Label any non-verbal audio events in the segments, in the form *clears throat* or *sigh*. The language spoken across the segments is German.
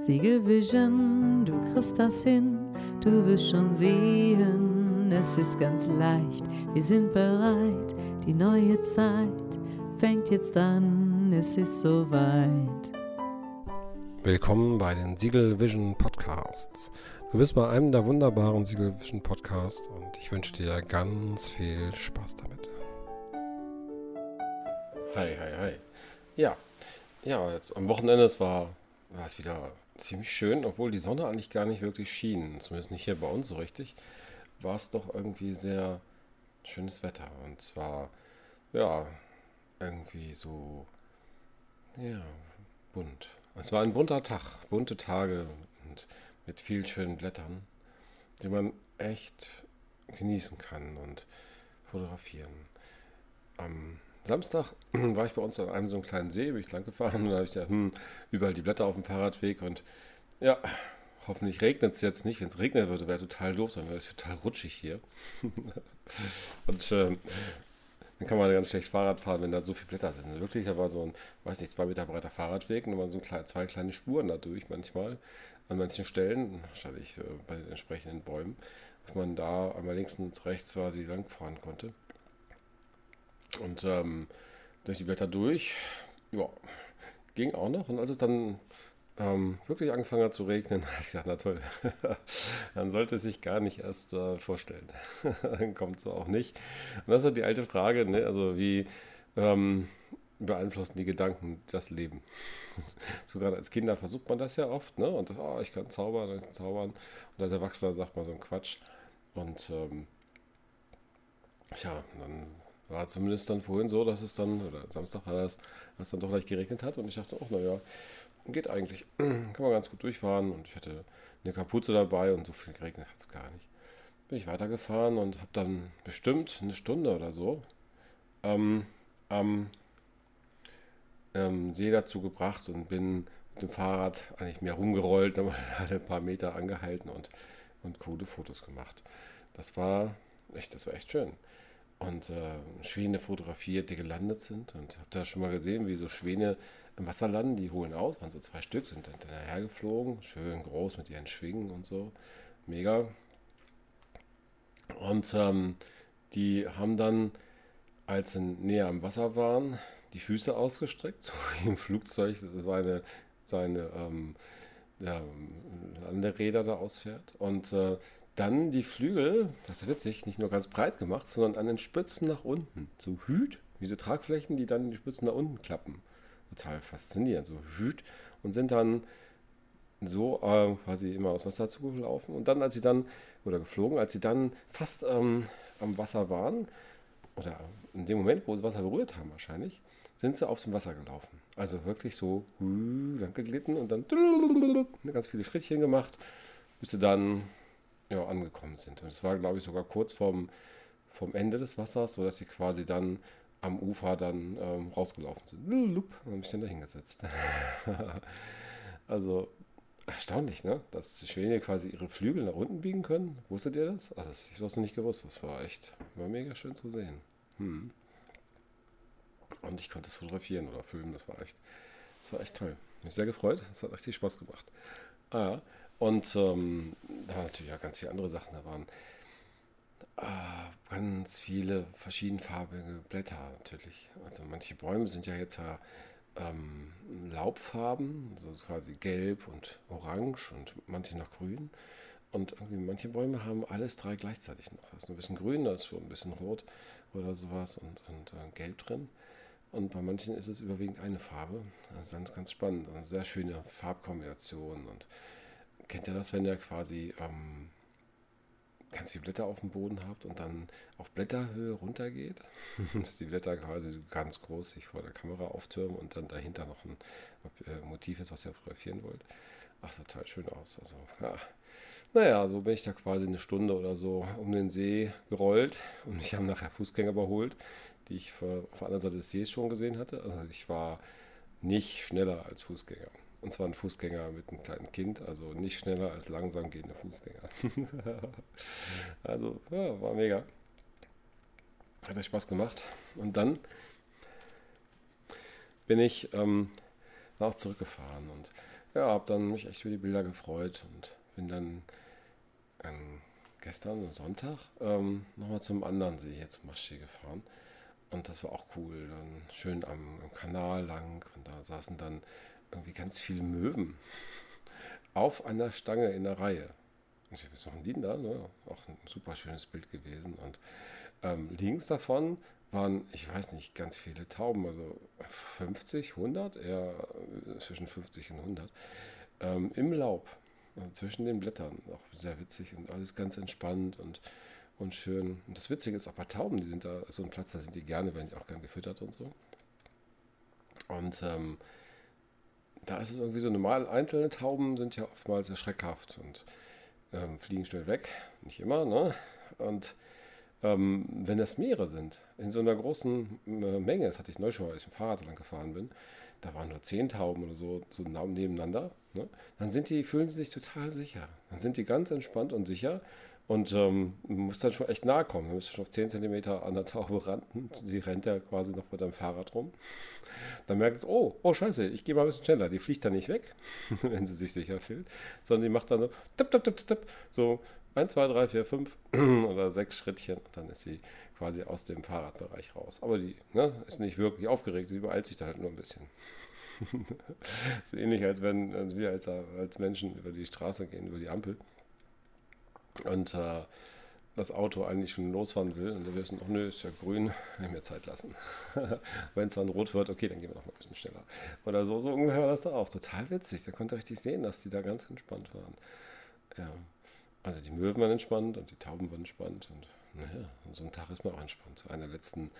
Siegelvision, du kriegst das hin, du wirst schon sehen, es ist ganz leicht, wir sind bereit, die neue Zeit fängt jetzt an, es ist soweit. Willkommen bei den Siegel Vision Podcasts. Du bist bei einem der wunderbaren Siegel Vision Podcasts und ich wünsche dir ganz viel Spaß damit. Hi, hi, hi. Ja, ja, jetzt am Wochenende, es war, war es wieder ziemlich schön, obwohl die Sonne eigentlich gar nicht wirklich schien, zumindest nicht hier bei uns so richtig, war es doch irgendwie sehr schönes Wetter. Und zwar, ja, irgendwie so, ja, bunt. Es war ein bunter Tag, bunte Tage und mit vielen schönen Blättern, die man echt genießen kann und fotografieren. Am Samstag *clears throat* war ich bei uns an einem so einen kleinen See, bin ich lang gefahren und *laughs* da habe ich ja hm, überall die Blätter auf dem Fahrradweg und ja, hoffentlich regnet es jetzt nicht. Wenn es regnen würde, wäre total doof, dann wäre es total rutschig hier. *laughs* und äh, dann kann man ganz schlecht Fahrrad fahren, wenn da so viele Blätter sind. Wirklich, da war so ein, weiß nicht, zwei Meter breiter Fahrradweg und da waren so klein, zwei kleine Spuren dadurch manchmal an manchen Stellen, wahrscheinlich äh, bei den entsprechenden Bäumen, dass man da einmal links und rechts quasi langfahren konnte. Und ähm, durch die Blätter durch, ja, ging auch noch. Und als es dann ähm, wirklich angefangen hat zu regnen, *laughs* habe ich gesagt, na toll, *laughs* dann sollte es sich gar nicht erst äh, vorstellen. dann *laughs* kommt es auch nicht. Und das ist die alte Frage, ne? also wie ähm, beeinflussen die Gedanken das Leben? so gerade als Kinder versucht man das ja oft, ne? und oh, ich kann zaubern, ich kann zaubern. Und als Erwachsener sagt man so einen Quatsch. Und ähm, ja, dann war zumindest dann vorhin so, dass es dann, oder Samstag war das, was dann doch leicht geregnet hat. Und ich dachte auch, naja, geht eigentlich. *clears throat* Kann man ganz gut durchfahren. Und ich hatte eine Kapuze dabei und so viel geregnet hat es gar nicht. Bin ich weitergefahren und habe dann bestimmt eine Stunde oder so ähm, am ähm, See dazu gebracht und bin mit dem Fahrrad eigentlich mehr rumgerollt, dann halt ein paar Meter angehalten und, und coole Fotos gemacht. Das war echt, das war echt schön und äh, Schwäne fotografiert, die gelandet sind. Und habe da schon mal gesehen, wie so Schwäne im Wasser landen, die holen aus, waren so zwei Stück, sind dann daher geflogen, schön groß mit ihren Schwingen und so. Mega. Und ähm, die haben dann, als sie näher am Wasser waren, die Füße ausgestreckt, *laughs* so wie im Flugzeug seine, seine ähm, ja, Landeräder da ausfährt. Und äh, dann die Flügel, das ist witzig, nicht nur ganz breit gemacht, sondern an den Spitzen nach unten. So Hüt, wie so Tragflächen, die dann die Spitzen nach unten klappen. Total faszinierend. So Hüt und sind dann so äh, quasi immer aus Wasser zugelaufen. Und dann, als sie dann, oder geflogen, als sie dann fast ähm, am Wasser waren, oder in dem Moment, wo sie Wasser berührt haben wahrscheinlich, sind sie auf dem Wasser gelaufen. Also wirklich so lang geglitten und dann ganz viele Schrittchen gemacht, bis sie dann ja, angekommen sind. Und es war, glaube ich, sogar kurz vorm, vorm Ende des Wassers, sodass sie quasi dann am Ufer dann ähm, rausgelaufen sind. Und habe mich dann da hingesetzt. *laughs* also erstaunlich, ne? Dass Schwäne quasi ihre Flügel nach unten biegen können. Wusstet ihr das? Also ich habe es nicht gewusst. Das war echt, war mega schön zu sehen. Hm. Und ich konnte es fotografieren oder filmen. Das war echt, das war echt toll. Mich sehr gefreut. Es hat richtig Spaß gemacht. Ah. Und ähm, da natürlich auch ganz viele andere Sachen. Da waren äh, ganz viele verschiedenfarbige Blätter natürlich. Also manche Bäume sind ja jetzt ähm, Laubfarben, also quasi gelb und orange und manche noch grün. Und irgendwie manche Bäume haben alles drei gleichzeitig noch. Da ist ein bisschen grün, da ist schon ein bisschen rot oder sowas und, und äh, gelb drin. Und bei manchen ist es überwiegend eine Farbe. Also ganz, ganz spannend. Und sehr schöne Farbkombinationen und kennt ihr das, wenn ihr quasi ähm, ganz viele Blätter auf dem Boden habt und dann auf Blätterhöhe runtergeht? *laughs* Dass die Blätter quasi ganz groß sich vor der Kamera auftürmen und dann dahinter noch ein äh, Motiv ist, was ihr fotografieren wollt. Ach, sah total schön aus. Also, ja. Naja, so bin ich da quasi eine Stunde oder so um den See gerollt und mich haben nachher Fußgänger überholt, die ich auf der anderen Seite des Sees schon gesehen hatte. Also ich war nicht schneller als Fußgänger. Und zwar ein Fußgänger mit einem kleinen Kind, also nicht schneller als langsam gehende Fußgänger. *laughs* also, ja, war mega. Hat euch Spaß gemacht. Und dann bin ich ähm, auch zurückgefahren und ja, habe dann mich echt über die Bilder gefreut und bin dann ähm, gestern, Sonntag, ähm, nochmal zum anderen See hier zum Maschsee gefahren. Und das war auch cool. Dann schön am, am Kanal lang und da saßen dann irgendwie ganz viele Möwen auf einer Stange in der Reihe. Ich, was machen die denn da? Ne? Auch ein super schönes Bild gewesen. Und ähm, links davon waren, ich weiß nicht, ganz viele Tauben, also 50, 100, eher äh, zwischen 50 und 100, ähm, im Laub, also zwischen den Blättern. Auch sehr witzig und alles ganz entspannt und, und schön. Und das Witzige ist auch bei Tauben, die sind da, so ein Platz, da sind die gerne, werden die auch gern gefüttert und so. Und ähm, da ist es irgendwie so normal, einzelne Tauben sind ja oftmals sehr schreckhaft und ähm, fliegen schnell weg, nicht immer, ne? Und ähm, wenn das mehrere sind, in so einer großen äh, Menge, das hatte ich neu schon mal, als ich dem Fahrrad lang gefahren bin, da waren nur zehn Tauben oder so, so nebeneinander, ne? dann sind die, fühlen sie sich total sicher. Dann sind die ganz entspannt und sicher und ähm, muss dann schon echt nahe kommen. Du schon auf 10 cm an der Taube rannten. Die rennt ja quasi noch mit deinem Fahrrad rum. Dann merkt es, oh, oh scheiße, ich gehe mal ein bisschen schneller. Die fliegt dann nicht weg, *laughs* wenn sie sich sicher fühlt, sondern die macht dann so, tipp, tipp, tipp, tipp, so 1, 2, 3, 4, 5 oder 6 Schrittchen und dann ist sie quasi aus dem Fahrradbereich raus. Aber die ne, ist nicht wirklich aufgeregt, sie beeilt sich da halt nur ein bisschen. *laughs* ist ähnlich, als wenn wir als, als Menschen über die Straße gehen, über die Ampel und äh, das Auto eigentlich schon losfahren will und wir wissen, ach nö, ist ja grün, wir mir Zeit lassen. *laughs* Wenn es dann rot wird, okay, dann gehen wir noch mal ein bisschen schneller. Oder so, so ungefähr war das da auch. Total witzig. Da konnte richtig sehen, dass die da ganz entspannt waren. Ja. Also die Möwen waren entspannt und die Tauben waren entspannt. Und naja, so ein Tag ist man auch entspannt. So einer letzten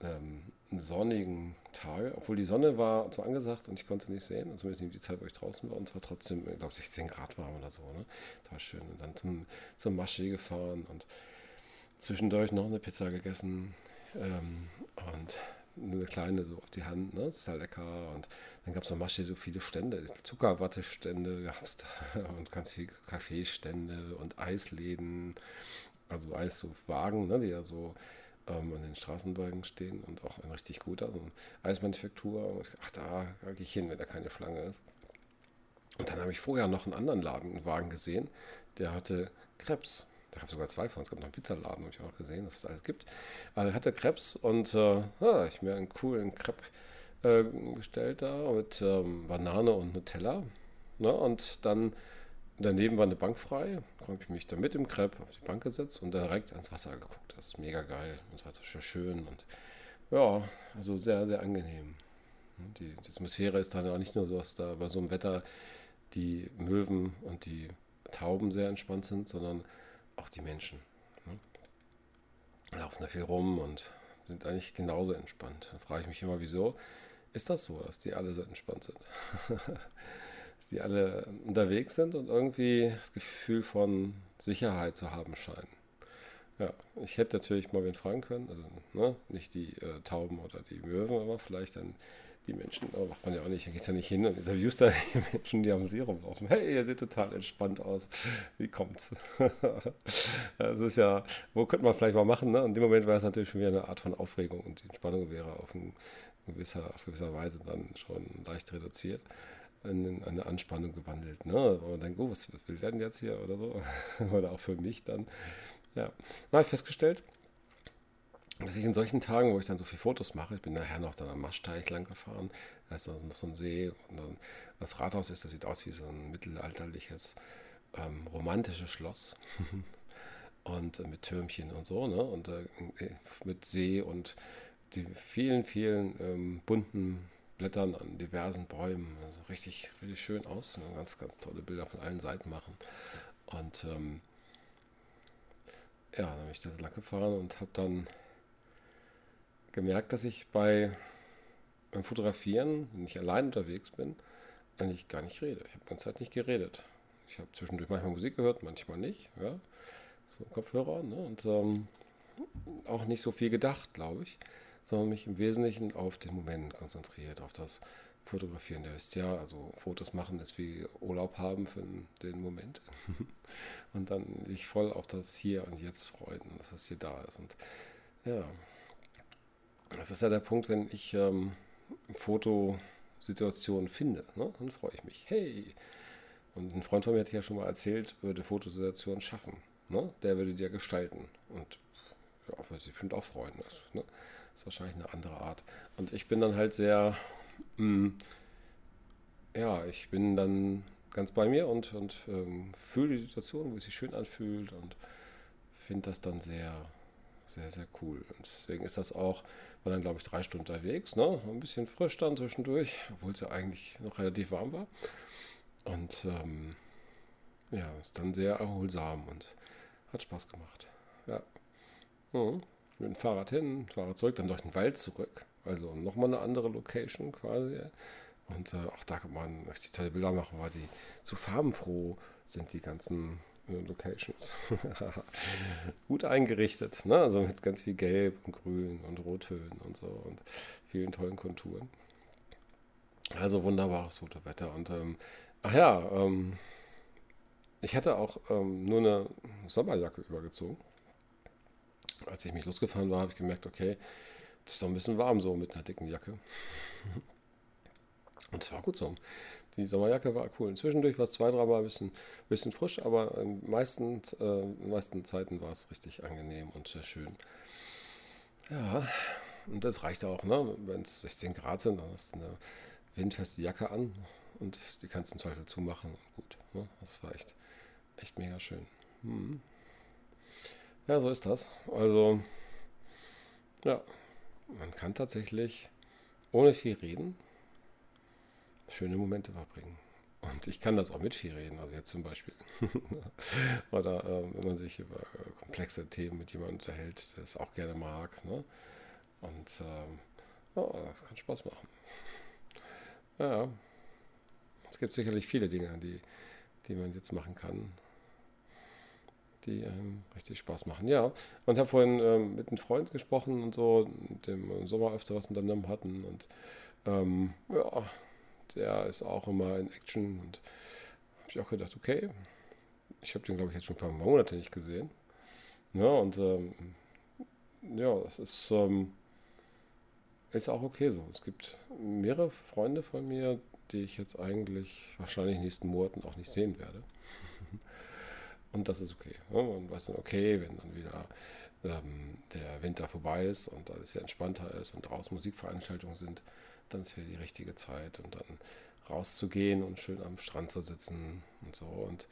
ähm, sonnigen Tage, obwohl die Sonne war so angesagt und ich konnte nicht sehen, also mit die Zeit, wo ich draußen war, und es war trotzdem, ich glaube, 16 Grad warm oder so, ne? Total schön. Und dann zum, zum Maschee gefahren und zwischendurch noch eine Pizza gegessen ähm, und eine kleine so auf die Hand, ne? Das ist halt lecker. Und dann gab es am Maschee so viele Stände, Zuckerwattestände gab es da *laughs* und ganz viele Kaffeestände und Eisläden, also Eiswagen, ne? Die ja so ähm, an den Straßenwagen stehen und auch ein richtig guter, so eine Eismanufaktur. Ach, da, gehe ich hin, wenn da keine Schlange ist. Und dann habe ich vorher noch einen anderen Laden, einen Wagen gesehen, der hatte Krebs. Da gab sogar zwei von. Es gab noch einen Pizzaladen, habe ich auch gesehen, dass es alles gibt. Aber er hatte Krebs und äh, ja, ich mir einen coolen Crepe äh, bestellt da mit ähm, Banane und Nutella. Ne? Und dann Daneben war eine Bank frei, habe ich mich da mit dem Crepe auf die Bank gesetzt und direkt ans Wasser geguckt. Das ist mega geil und es war so schön und ja, also sehr, sehr angenehm. Die, die Atmosphäre ist dann auch nicht nur so, dass da bei so einem Wetter die Möwen und die Tauben sehr entspannt sind, sondern auch die Menschen. Ne? Laufen da viel rum und sind eigentlich genauso entspannt. Da frage ich mich immer, wieso ist das so, dass die alle so entspannt sind? *laughs* die alle unterwegs sind und irgendwie das Gefühl von Sicherheit zu haben scheinen. Ja, ich hätte natürlich mal wen fragen können, also ne, nicht die äh, Tauben oder die Möwen, aber vielleicht dann die Menschen, aber macht man ja auch nicht, da geht es ja nicht hin und interviewst da *laughs* die Menschen, die am See rumlaufen. Hey, ihr seht total entspannt aus. Wie kommt's? *laughs* das ist ja, wo könnte man vielleicht mal machen, ne? In dem Moment wäre es natürlich schon wieder eine Art von Aufregung und die Entspannung wäre auf, ein gewisser, auf gewisser Weise dann schon leicht reduziert in eine Anspannung gewandelt. Ne? Man denkt, oh, was will der denn jetzt hier oder so? *laughs* oder auch für mich dann. Ja, da habe ich festgestellt, dass ich in solchen Tagen, wo ich dann so viele Fotos mache, ich bin nachher noch dann am Maschteich lang gefahren, da ist dann noch so ein See und dann das Rathaus ist, das sieht aus wie so ein mittelalterliches, ähm, romantisches Schloss. *laughs* und äh, mit Türmchen und so, ne? Und äh, mit See und die vielen, vielen ähm, bunten Blättern an diversen Bäumen. Also richtig, richtig schön aus. Ganz, ganz tolle Bilder von allen Seiten machen. Und ähm, ja, dann habe ich das lang gefahren und habe dann gemerkt, dass ich bei beim Fotografieren, wenn ich allein unterwegs bin, eigentlich gar nicht rede. Ich habe ganze Zeit nicht geredet. Ich habe zwischendurch manchmal Musik gehört, manchmal nicht. Ja, so Kopfhörer ne? und ähm, auch nicht so viel gedacht, glaube ich sondern mich im Wesentlichen auf den Moment konzentriert, auf das Fotografieren. Der ist ja, also Fotos machen ist wie Urlaub haben für den Moment. *laughs* und dann sich voll auf das Hier und Jetzt freuen, dass das hier da ist. Und ja, das ist ja der Punkt, wenn ich ähm, ein Foto Fotosituation finde, ne, dann freue ich mich. Hey! Und ein Freund von mir hat ja schon mal erzählt, würde Fotosituationen schaffen. Ne? Der würde die ja gestalten. Und ja, würde sich bestimmt auch freuen. Das ne? Ist wahrscheinlich eine andere Art. Und ich bin dann halt sehr, mh, mm, ja, ich bin dann ganz bei mir und, und ähm, fühle die Situation, wo es sich schön anfühlt und finde das dann sehr, sehr, sehr cool. Und deswegen ist das auch, war dann glaube ich drei Stunden unterwegs, ne? ein bisschen frisch dann zwischendurch, obwohl es ja eigentlich noch relativ warm war. Und ähm, ja, ist dann sehr erholsam und hat Spaß gemacht. Ja. Mhm. Mit dem Fahrrad hin, Fahrrad zurück, dann durch den Wald zurück. Also nochmal eine andere Location quasi. Und äh, auch da kann man richtig tolle Bilder machen, weil die so farbenfroh sind, die ganzen äh, Locations. *laughs* Gut eingerichtet, ne? Also mit ganz viel Gelb und Grün und Rottönen und so und vielen tollen Konturen. Also wunderbares gutes Wetter. Und ähm, ach ja, ähm, ich hatte auch ähm, nur eine Sommerjacke übergezogen. Als ich mich losgefahren war, habe ich gemerkt, okay, das ist doch ein bisschen warm so mit einer dicken Jacke. Und es war gut so. Die Sommerjacke war cool. Zwischendurch war es zwei, dreimal ein bisschen, bisschen frisch, aber in den meisten, äh, meisten Zeiten war es richtig angenehm und sehr schön. Ja, und das reicht auch, ne? wenn es 16 Grad sind, dann hast du eine windfeste Jacke an und die kannst du im Zweifel zumachen. Gut, ne? das war echt, echt mega schön. Hm. Ja, so ist das. Also, ja, man kann tatsächlich ohne viel reden schöne Momente verbringen. Und ich kann das auch mit viel reden, also jetzt zum Beispiel. *laughs* Oder ähm, wenn man sich über komplexe Themen mit jemandem unterhält, der es auch gerne mag. Ne? Und ähm, oh, das kann Spaß machen. Ja, es gibt sicherlich viele Dinge, die, die man jetzt machen kann, die ähm, richtig Spaß machen. Ja, und habe vorhin ähm, mit einem Freund gesprochen und so, dem im Sommer öfter was unternommen hatten. Und ähm, ja, der ist auch immer in Action und habe ich auch gedacht, okay, ich habe den, glaube ich, jetzt schon ein paar Monate nicht gesehen. Ja, und ähm, ja, das ist, ähm, ist auch okay so. Es gibt mehrere Freunde von mir, die ich jetzt eigentlich wahrscheinlich nächsten Monaten auch nicht sehen werde. *laughs* und das ist okay. Ja, man weiß dann, okay, wenn dann wieder ähm, der Winter vorbei ist und alles hier entspannter ist und draußen Musikveranstaltungen sind, dann ist wieder die richtige Zeit und dann rauszugehen und schön am Strand zu sitzen und so. Und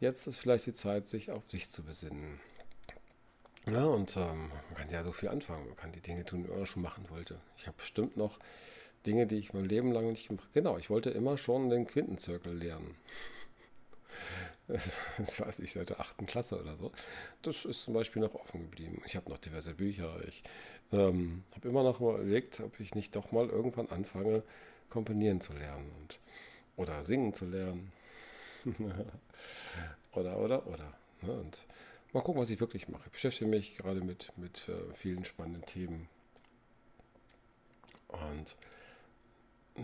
jetzt ist vielleicht die Zeit, sich auf sich zu besinnen. Ja, und ähm, man kann ja so viel anfangen. Man kann die Dinge tun, die man schon machen wollte. Ich habe bestimmt noch Dinge, die ich mein Leben lang nicht gemacht habe. Genau, ich wollte immer schon den Quintenzirkel lernen. *laughs* ich weiß nicht, seit der achten Klasse oder so. Das ist zum Beispiel noch offen geblieben. Ich habe noch diverse Bücher. Ich ähm, habe immer noch überlegt, ob ich nicht doch mal irgendwann anfange, komponieren zu lernen und, oder singen zu lernen. *laughs* oder, oder, oder. Ne? Und mal gucken, was ich wirklich mache. Ich beschäftige mich gerade mit, mit äh, vielen spannenden Themen. Und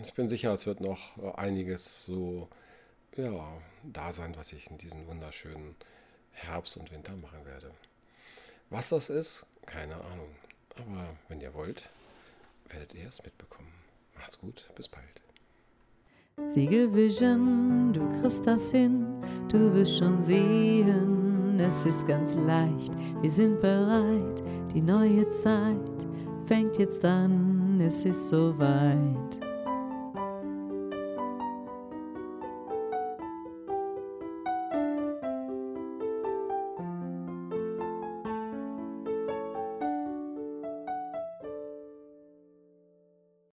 ich bin sicher, es wird noch äh, einiges so ja, da sein, was ich in diesem wunderschönen Herbst und Winter machen werde. Was das ist, keine Ahnung. Aber wenn ihr wollt, werdet ihr es mitbekommen. Macht's gut, bis bald. Siegelvision, du kriegst das hin, du wirst schon sehen, es ist ganz leicht, wir sind bereit, die neue Zeit fängt jetzt an, es ist soweit.